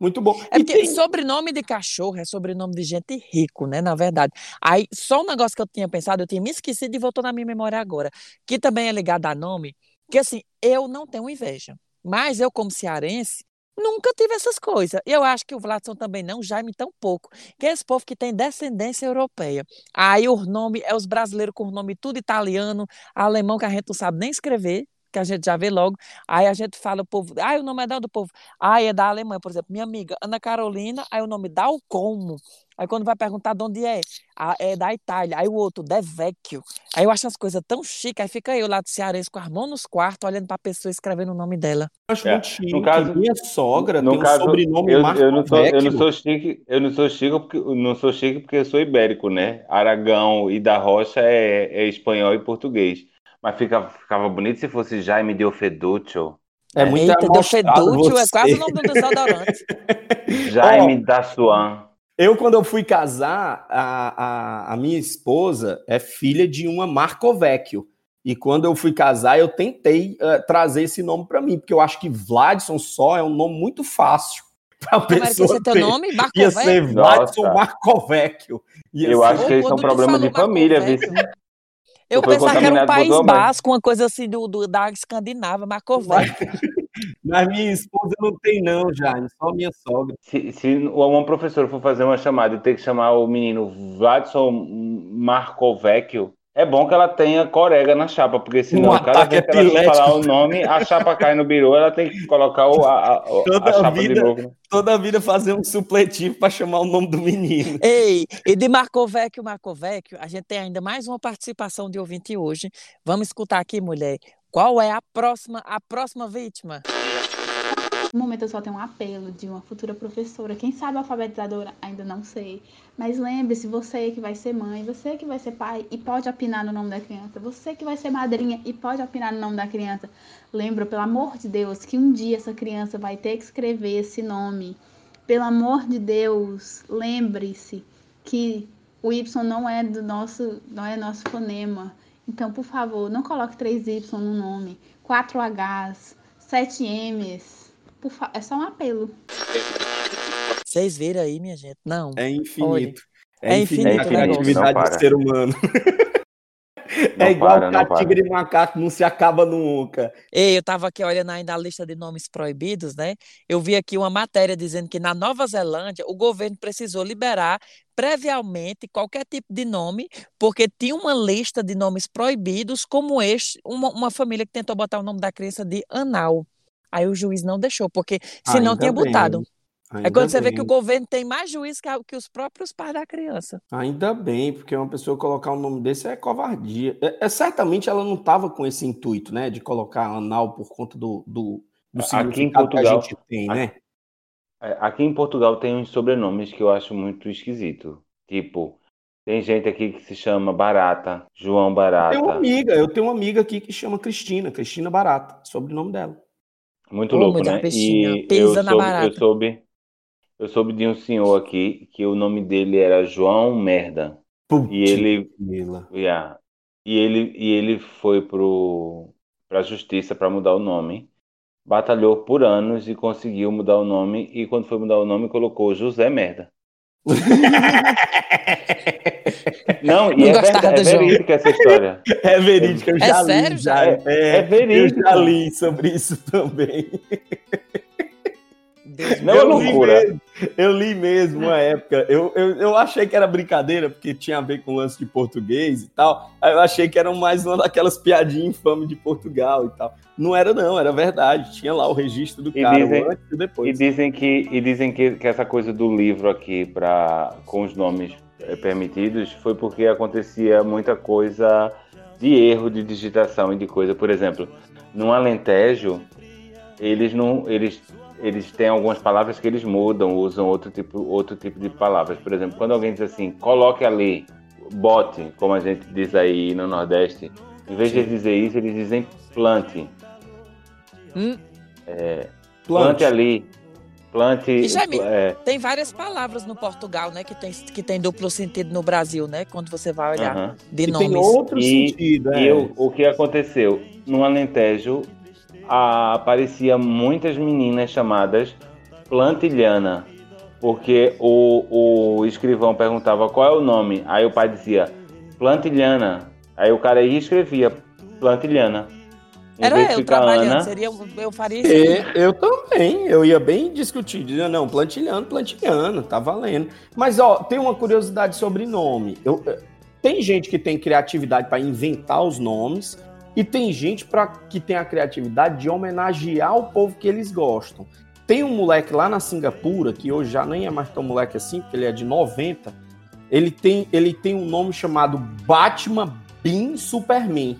Muito bom. É E porque tem- sobrenome de cachorro é sobrenome de gente rico, né? Na verdade. Aí, só um negócio que eu tinha pensado, eu tinha me esquecido e voltou na minha memória agora, que também é ligado a nome, que assim, eu não tenho inveja, mas eu, como cearense, nunca tive essas coisas. Eu acho que o Vladson também não, o Jaime tão pouco, que é esse povo que tem descendência europeia. Aí o nome é os brasileiros com o nome tudo italiano, alemão que a gente não sabe nem escrever, que a gente já vê logo. Aí a gente fala o povo, ai, o nome é da do povo. Ah, é da Alemanha, por exemplo. Minha amiga Ana Carolina, aí o nome dá o como. Aí quando vai perguntar de onde é, ah, é da Itália. Aí o outro, De Vecchio. Aí eu acho as coisas tão chiques. Aí fica eu lá do Cearense com as mãos nos quartos, olhando pra pessoa escrevendo o nome dela. Eu acho É, muito chique. no caso- Minha sogra No tem um caso, sobrenome eu, Marco eu não sou, eu não sou chique, eu não sou chique porque eu não sou chique porque eu sou ibérico, né? Aragão e da Rocha é, é espanhol e português. Mas fica, ficava bonito se fosse Jaime de Ofeduccio, É muito Eita, amostrado fedútil, é quase o nome do desodorante. Jaime da Suan. Eu, quando eu fui casar, a, a, a minha esposa é filha de uma Marco Vecchio. E quando eu fui casar, eu tentei eh, trazer esse nome para mim, porque eu acho que Vladson só é um nome muito fácil. ia pessoa teu ter. nome? Ia ser Nossa. Marcovecchio. Eu ser- acho que Ô, isso é um problema de família, viu? Eu pensava que era um país basco, uma coisa assim do, do- da Escandinava, Marcovecchio. Mas minha esposa não tem, não, Jaime. Só minha sogra. Se, se uma professora for fazer uma chamada e ter que chamar o menino Vladson Marcovecchio, é bom que ela tenha corega na chapa, porque senão Um cada vez que ela falar o nome, a chapa cai no biru, ela tem que colocar o, a, a- a Toda chapa vida. de novo. né? Toda a vida fazer um supletivo pra chamar o nome do menino. Ei, e de Marcovecchio, Marcovecchio, a gente tem ainda mais uma participação de ouvinte hoje. Vamos escutar aqui, mulher. Qual é a próxima, a próxima vítima? No momento eu só tenho um apelo de uma futura professora, quem sabe alfabetizadora, ainda não sei. Mas lembre-se, você que vai ser mãe, você que vai ser pai e pode opinar no nome da criança, você que vai ser madrinha e pode opinar no nome da criança. Lembra, pelo amor de Deus, que um dia essa criança vai ter que escrever esse nome. Pelo amor de Deus, lembre-se que o Y não é do nosso, não é nosso fonema. Então, por favor, não coloque 3Y no nome, 4Hs, 7Ms. Por fa- É só um apelo. Vocês viram aí, minha gente? Não. É infinito. Olha, é, é infinito a infinito negócio. criatividade do ser humano. Não é igual para, não o para. tigre e macaco, não se acaba nunca. Ei, eu estava aqui olhando ainda a lista de nomes proibidos, né? Eu vi aqui uma matéria dizendo que na Nova Zelândia o governo precisou liberar previamente qualquer tipo de nome, porque tinha uma lista de nomes proibidos, como este, uma, uma família que tentou botar o nome da criança de Anal. Aí o juiz não deixou, porque senão Ainda tinha bem, botado. É quando você vê bem. que o governo tem mais juiz que, a- que os próprios pais da criança. Ainda bem, porque uma pessoa colocar um nome desse é covardia. É, é- certamente ela não estava com esse intuito, né, de colocar anal por conta do, do, do Aqui em significado que a Portugal- gente tem, né? É, Aqui em Portugal tem uns sobrenomes que eu acho muito esquisito. Tipo, tem gente aqui que se chama Barata, João Barata. Tem uma amiga, eu tenho uma amiga aqui que chama Cristina, Cristina Barata, sobrenome dela. Muito louco, mulher né? E eu soube, eu soube, eu soube de um senhor aqui que o nome dele era João Merda. Putz, E ele, yeah, e ele, e ele foi pro, pra justiça para mudar o nome. Batalhou por anos e conseguiu mudar o nome. E quando foi mudar o nome, colocou José Merda. Não, e Não é, gostava verdade, é verídica essa história. É verídico, eu É já li. sério, já, É- é, é verídico. Eu já li sobre isso também. Deus Não, é eu, livre. li mesmo, eu li mesmo uma época. Eu, eu, eu achei que era brincadeira, porque tinha a ver com lance de português e tal. Aí eu achei que era mais uma daquelas piadinhas infames de Portugal e tal. Não era, não, era verdade. Tinha lá o registro do E cara, dizem- antes e o E depois. dizem que, e dizem que, que essa coisa do livro aqui pra, com os nomes permitidos foi porque acontecia muita coisa de erro de digitação e de coisa. Por exemplo, no Alentejo, eles não. Eles, eles têm algumas palavras que eles mudam, usam outro tipo, outro tipo de palavras. Por exemplo, quando alguém diz assim, coloque ali, bote, como a gente diz aí no Nordeste, em vez de dizer isso, eles dizem plante. Hum, Plante ali. Plante. E, Jaime, é, Tem várias palavras no Portugal, né, que tem, que tem duplo sentido no Brasil, né, quando você vai olhar de E tem nomes. outro E- sentido, é. E eu- o que aconteceu? No Alentejo, a- aparecia muitas meninas chamadas Plantilhana, porque o, o escrivão perguntava qual é o nome, aí o pai dizia Plantilhana, aí o cara ia e escrevia Plantilhana. Era eu trabalhando, Ana, seria, eu faria isso. E eu também, eu ia bem discutir, dizia, não, plantilhando, plantilhando, tá valendo. Mas, ó, tem uma curiosidade sobre nome. Eu, eh, tem gente que tem criatividade para inventar os nomes e tem gente pra, que tem a criatividade de homenagear o povo que eles gostam. Tem um moleque lá na Singapura, que hoje já nem é mais tão moleque assim, porque ele é de 90, ele tem, ele tem um nome chamado Batman Bean Superman.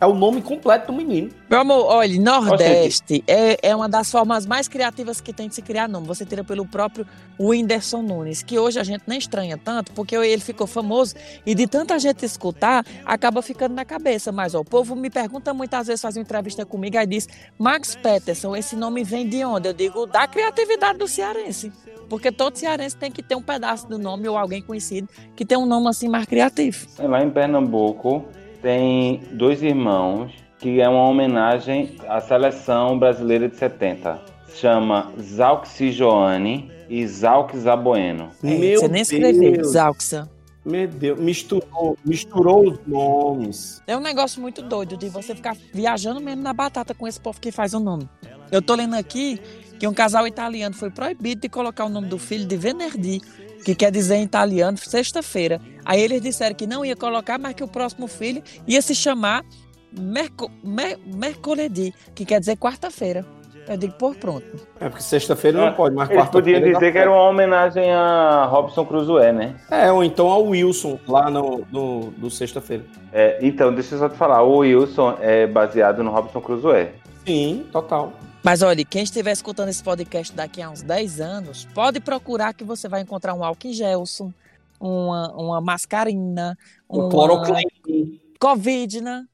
É o nome completo do menino. Meu amor, olha, Nordeste é, é uma das formas mais criativas que tem de se criar nome. Você tira pelo próprio Whindersson Nunes, que hoje a gente nem estranha tanto, porque ele ficou famoso e de tanta gente escutar, acaba ficando na cabeça. Mas ó, o povo me pergunta muitas vezes, faz uma entrevista comigo, aí diz, Max Peterson, esse nome vem de onde? Eu digo, da criatividade do cearense. Porque todo cearense tem que ter um pedaço do nome ou alguém conhecido que tem um nome assim mais criativo. lá em Pernambuco, tem dois irmãos que é uma homenagem à seleção brasileira de 70. chama Zalxi Joane e Zalx Abueno. É, Meu você nem escreveu. Zalxa. Meu Deus, misturou, misturou os nomes. É um negócio muito doido de você ficar viajando mesmo na batata com esse povo que faz o nome. Eu tô lendo aqui que um casal italiano foi proibido de colocar o nome do filho de Venerdì, que quer dizer em italiano sexta-feira. Aí eles disseram que não ia colocar, mas que o próximo filho ia se chamar Merco, Mer, Mercoledì, que quer dizer quarta-feira. Eu digo, pô, pronto. É porque sexta-feira não Ah, pode, mas Eles podiam quarta-feira. dizer dá que era uma homenagem a Robson Crusoe, né? É, ou então ao Wilson, lá no, no, do sexta-feira. É, então, deixa eu só te falar, o Wilson é baseado no Robson Crusoe. Sim, total. Mas olha, quem estiver escutando esse podcast daqui a uns 10 anos, pode procurar que você vai encontrar um álcool em gelson, uma, uma mascarina, O uma cloroclin. Covid, né?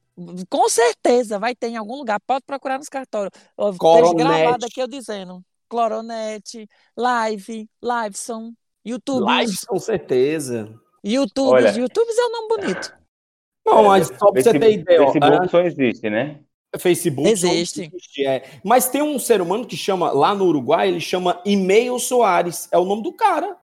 Com certeza vai ter em algum lugar. Pode procurar nos cartórios. Ó, Tem Coronete. gravado aqui eu dizendo. Cloronete, Live, Liveson, YouTube. Lives, com certeza. YouTube, Olha. YouTube é um nome bonito. Não, mas só pra você ter ideia, ó, Facebook ah, só existe, né? Facebook só Existe. é. Mas tem um ser humano que chama, lá no Uruguai, ele chama E-mail Soares. É o nome do cara.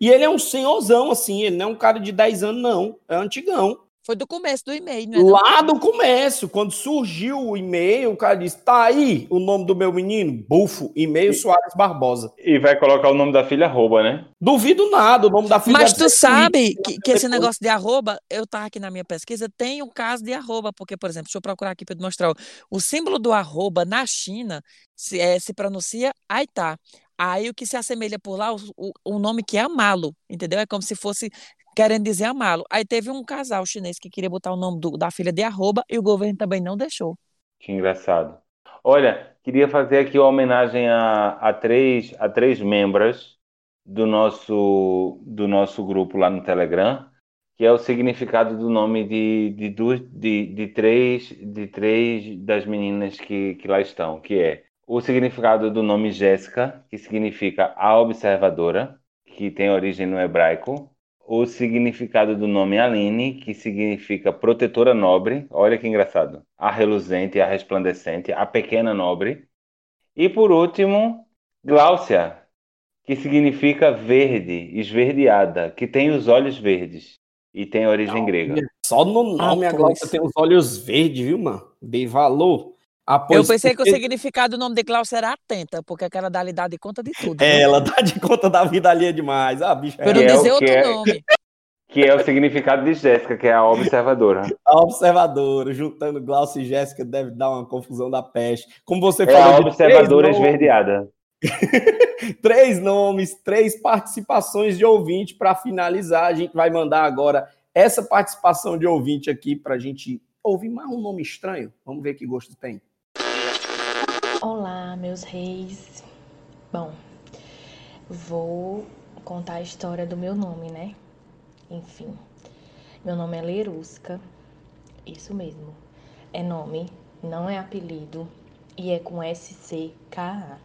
E ele é um senhorzão, assim, ele não é um cara de 10 anos, não. É antigão. Foi do começo do e-mail, não é? não? Lá do começo, quando surgiu o e-mail, o cara disse: tá aí o nome do meu menino? Bufo, e-mail Soares Barbosa. E vai colocar o nome da filha arroba, né? Duvido nada, o nome da filha Mas deve tu sabe que, que esse negócio de arroba, eu tava aqui na minha pesquisa, tem um caso de arroba, porque, por exemplo, deixa eu procurar aqui para te mostrar. O símbolo do arroba na China se, é, se pronuncia Aitá. Aí o que se assemelha por lá, o, o, o nome que é amalo, entendeu? É como se fosse querendo dizer amalo. Aí teve um casal chinês que queria botar o nome do- da filha de arroba e o governo também não deixou. Que engraçado. Olha, queria fazer aqui uma homenagem a, a três, a três membros do nosso, do nosso grupo lá no Telegram, que é o significado do nome de, de, de, de, três, de três das meninas que, que lá estão, que é o significado do nome Jéssica, que significa a observadora, que tem origem no hebraico, o significado do nome Aline, que significa protetora nobre, olha que engraçado, a reluzente, a resplandecente, a pequena nobre, e por último, Gláucia, que significa verde, esverdeada, que tem os olhos verdes e tem origem grega. Só no nome Ah, a Glaucia pois. tem os olhos verdes, viu, mano? Bem valor. Eu pensei que o significado do nome de Glaucia era atenta, porque aquela dali dá de conta de tudo. É, né? ela dá de conta da vida alheia demais. Ah, bicho, Por é não é dizer que outro é- nome. Que é o significado de Jéssica, que é a observadora. a observadora, juntando Glaucia e Jéssica, deve dar uma confusão da peste. Como você É falou, a de observadora três nomes, esverdeada. três nomes, três participações de ouvinte para finalizar. A gente vai mandar agora essa participação de ouvinte aqui para a gente ouvir mais um nome estranho. Vamos ver que gosto tem. Olá, meus reis. Bom, vou contar a história do meu nome, né? Enfim, meu nome é Lerusca, isso mesmo. É nome, não é apelido e é com S-C-K-A.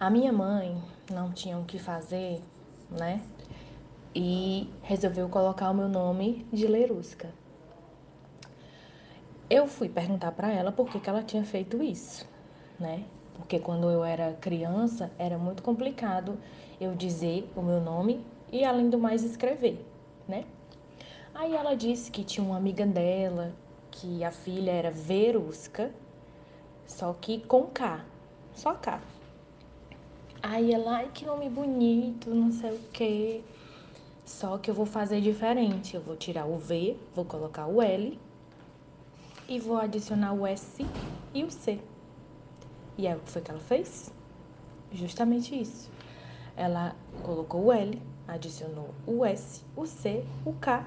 A minha mãe não tinha o que fazer, né? E resolveu colocar o meu nome de Lerusca. Eu fui perguntar para ela por que, que ela tinha feito isso, né? Porque quando eu era criança era muito complicado eu dizer o meu nome e além do mais escrever, né? Aí ela disse que tinha uma amiga dela que a filha era Verusca, só que com K, só K. Aí ela, ai que nome bonito, não sei o quê. Só que eu vou fazer diferente, eu vou tirar o V, vou colocar o L e vou adicionar o S e o C. E aí o que foi que ela fez? Justamente isso. Ela colocou o L, adicionou o S, o C, o K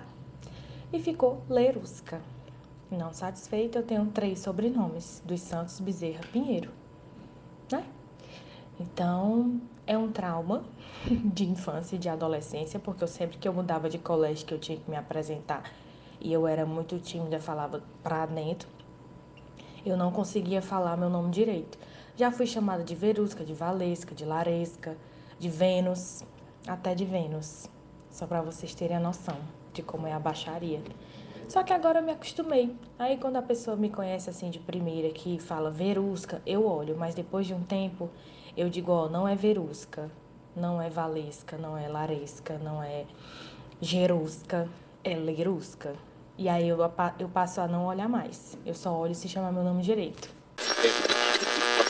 e ficou Lerusca. Não satisfeita, eu tenho três sobrenomes dos Santos Bezerra Pinheiro, né? Então, é um trauma de infância e de adolescência, porque eu sempre que eu mudava de colégio que eu tinha que me apresentar e eu era muito tímida, falava pra dentro, eu não conseguia falar meu nome direito. Já fui chamada de Verusca, de Valesca, de Laresca, de Vênus, até de Vênus. Só para vocês terem a noção de como é a baixaria. Só que agora eu me acostumei. Aí quando a pessoa me conhece assim de primeira, que fala Verusca, eu olho, mas depois de um tempo eu digo, ó, não é Verusca, não é Valesca, não é Laresca, não é Gerusca, é Lerusca. E aí eu, eu passo a não olhar mais. Eu só olho se chamar meu nome direito.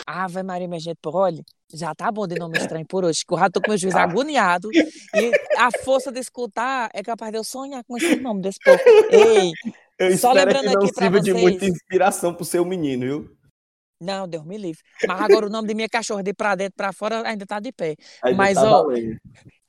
Ave Maria, minha gente, por olha, já tá bom de nome estranho por hoje, que eu já tô com meu juiz agoniado e a força de escutar é capaz de eu sonhar com esse nome desse povo. Ei, Eu Só lembrando que não aqui pra sirva de vocês- muita inspiração pro seu menino, viu? Não, Deus me livre. Mas agora o nome de minha cachorra de pra dentro, pra fora, ainda tá de pé. Ainda Mas, tá ó, valendo.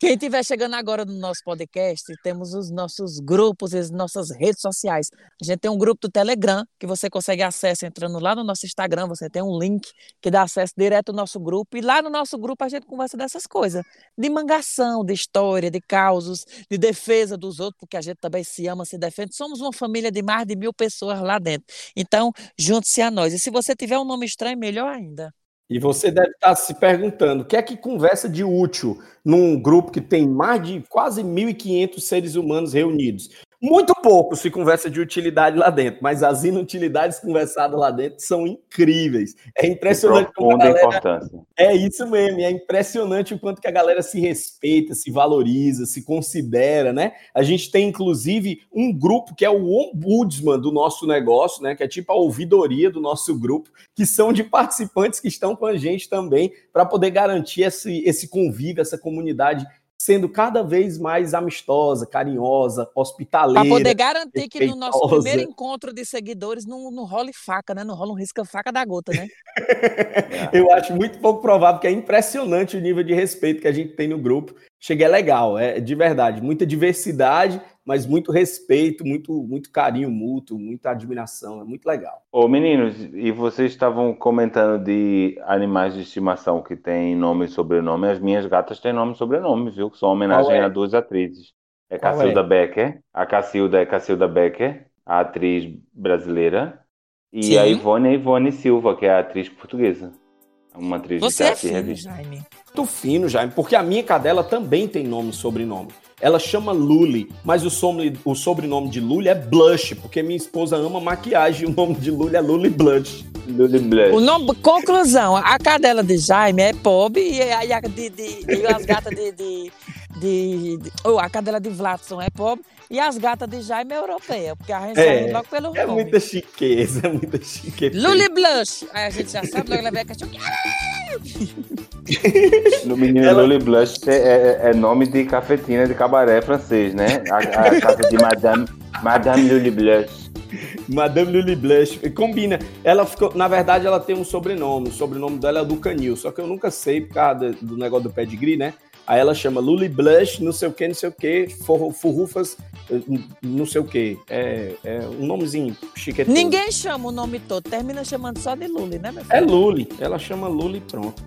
Quem estiver chegando agora no nosso podcast, temos os nossos grupos e as nossas redes sociais. A gente tem um grupo do Telegram que você consegue acesso entrando lá no nosso Instagram. Você tem um link que dá acesso direto ao nosso grupo. E lá no nosso grupo a gente conversa dessas coisas: de mangação, de história, de causos, de defesa dos outros, porque a gente também se ama, se defende. Somos uma família de mais de mil pessoas lá dentro. Então, junte-se a nós. E se você tiver um nome estranho, melhor ainda. E você deve estar se perguntando, o que é que conversa de útil num grupo que tem mais de quase 1.500 seres humanos reunidos? Muito pouco se conversa de utilidade lá dentro, mas as inutilidades conversadas lá dentro são incríveis. É impressionante como a galera importância. É isso mesmo, é impressionante o quanto que a galera se respeita, se valoriza, se considera, né? A gente tem, inclusive, um grupo que é o ombudsman do nosso negócio, né? Que é tipo a ouvidoria do nosso grupo, que são de participantes que estão com a gente também, para poder garantir esse, esse convívio, essa comunidade sendo cada vez mais amistosa, carinhosa, hospitaleira. Para poder garantir que no nosso primeiro encontro de seguidores não, não rola faca, né? Não rola um risca-faca da gota, né? Eu acho muito pouco provável, que é impressionante o nível de respeito que a gente tem no grupo. Chega é legal, é de verdade. Muita diversidade, mas muito respeito, muito, muito carinho mútuo, muita admiração. É muito legal. Ô meninos, e vocês estavam comentando de animais de estimação que têm nome e sobrenome. As minhas gatas têm nome e sobrenome, viu? Que são homenagem é? a duas atrizes. É Qual Cacilda é? Becker. A Cacilda é Cacilda Becker, a atriz brasileira. E Sim. a Ivone é Ivone Silva, que é a atriz portuguesa. Uma atriz Você de é e fino, revista. Jaime. Muito fino, Jaime, porque a minha cadela também tem nome e sobrenome. Ela chama Luli, mas o, some- o sobrenome de Luli é Blush, porque minha esposa ama maquiagem e o nome de Luli é Luli Blush. Luli Blush. O nome, conclusão, a cadela de Jaime é pobre e a, e a de, de- e as gatas de. de, de, de- oh, a cadela de Vladson é pobre e as gatas de Jaime é europeia, porque a gente É, sabe logo pelo É nome. muita chiqueza, é muita chiqueza. Luli Blush. Aí a gente já sabe, logo ela vai cachorro. No menino Ela- Luli Blush é, é- é nome de cafetina de cabaré francês, né? A, a casa de Madame, Madame Luli Blush. Madame Luli Blush. E Combina. Ela ficou, na verdade, ela tem um sobrenome. O sobrenome dela é do Canil, só que eu nunca sei por causa do, do negócio do pedigree, né? Aí ela chama Luli Blush, não sei o que, não sei o que, Furrufas, eh, não sei o que. É, é um nomezinho chiquetoso. Ninguém chama o nome todo, termina chamando só de Luli, né, meu filho? É Luli. Ela chama Luli e pronto.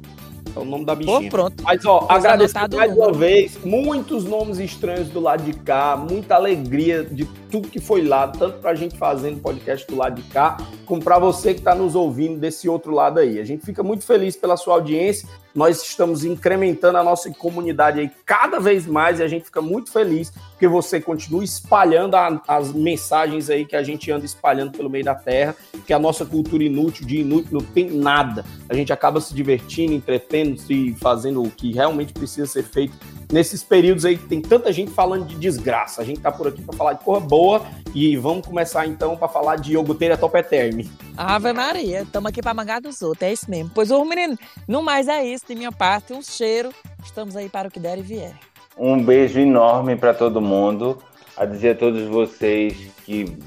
É o nome da Pô, bichinha. pronto. Mas, ó, Pois agradeço mais uma número. vez. Muitos nomes estranhos do lado de cá, muita alegria de tudo que foi lá, tanto pra gente fazendo podcast do lado de cá, como pra você que tá nos ouvindo desse outro lado aí. A gente fica muito feliz pela sua audiência. Nós estamos incrementando a nossa comunidade aí cada vez mais e a gente fica muito feliz porque você continua espalhando a- as mensagens aí que a gente anda espalhando pelo meio da terra, que a nossa cultura inútil, de inútil, não tem nada. A gente acaba se divertindo, entretendo, se fazendo o que realmente precisa ser feito nesses períodos aí que tem tanta gente falando de desgraça. A gente tá por aqui para falar de porra boa e vamos começar então para falar de iogurteira topeterme. Ave Maria, estamos aqui para mangar dos outros, é isso mesmo. Pois, ô menino, no mais é isso, de minha parte, um cheiro. Estamos aí para o que der e vier. Um beijo enorme para todo mundo. A dizer a todos vocês que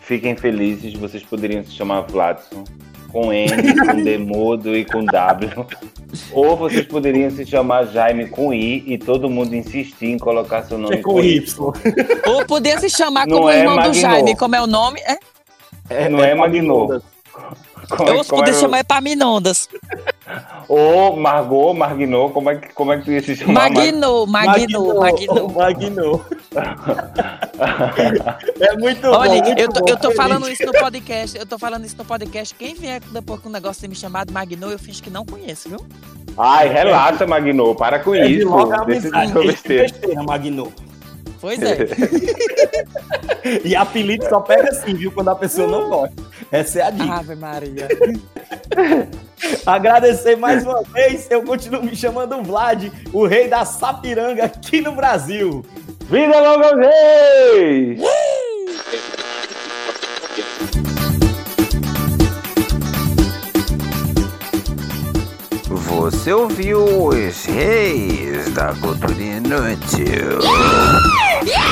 fiquem felizes, vocês poderiam se chamar Vladson com N, com D mudo e com W. Ou vocês poderiam se chamar Jaime com I e todo mundo insistir em colocar seu nome É com Y. Ou poder se chamar Não como é irmão do. Jaime, como é o nome? É? Não é Magnô. Como, Eu como poder é chamar Epaminondas. Ou Margot, Marguinot, como é, que, como é que tu ia se chamar? Magnô, Magnô, Magnô. Magnô. é muito Olha, bom, muito eu, tô, bom, eu tô falando isso no podcast. Eu tô falando isso no podcast. Quem vier depois com um negócio de me chamar de Magnô, eu fiz que não conheço, viu? Ai, relaxa, Magnô. Para com é, isso. Logo a Magnô. Pois é. e apelido só pega assim, viu? Quando a pessoa não gosta. Essa é a dica. Ave Maria. Agradecer mais uma vez. Eu continuo me chamando Vlad, o rei da Sapiranga aqui no Brasil. Vida longa aos reis! Você ouviu os reis da cultura inútil? Yeah! Yeah!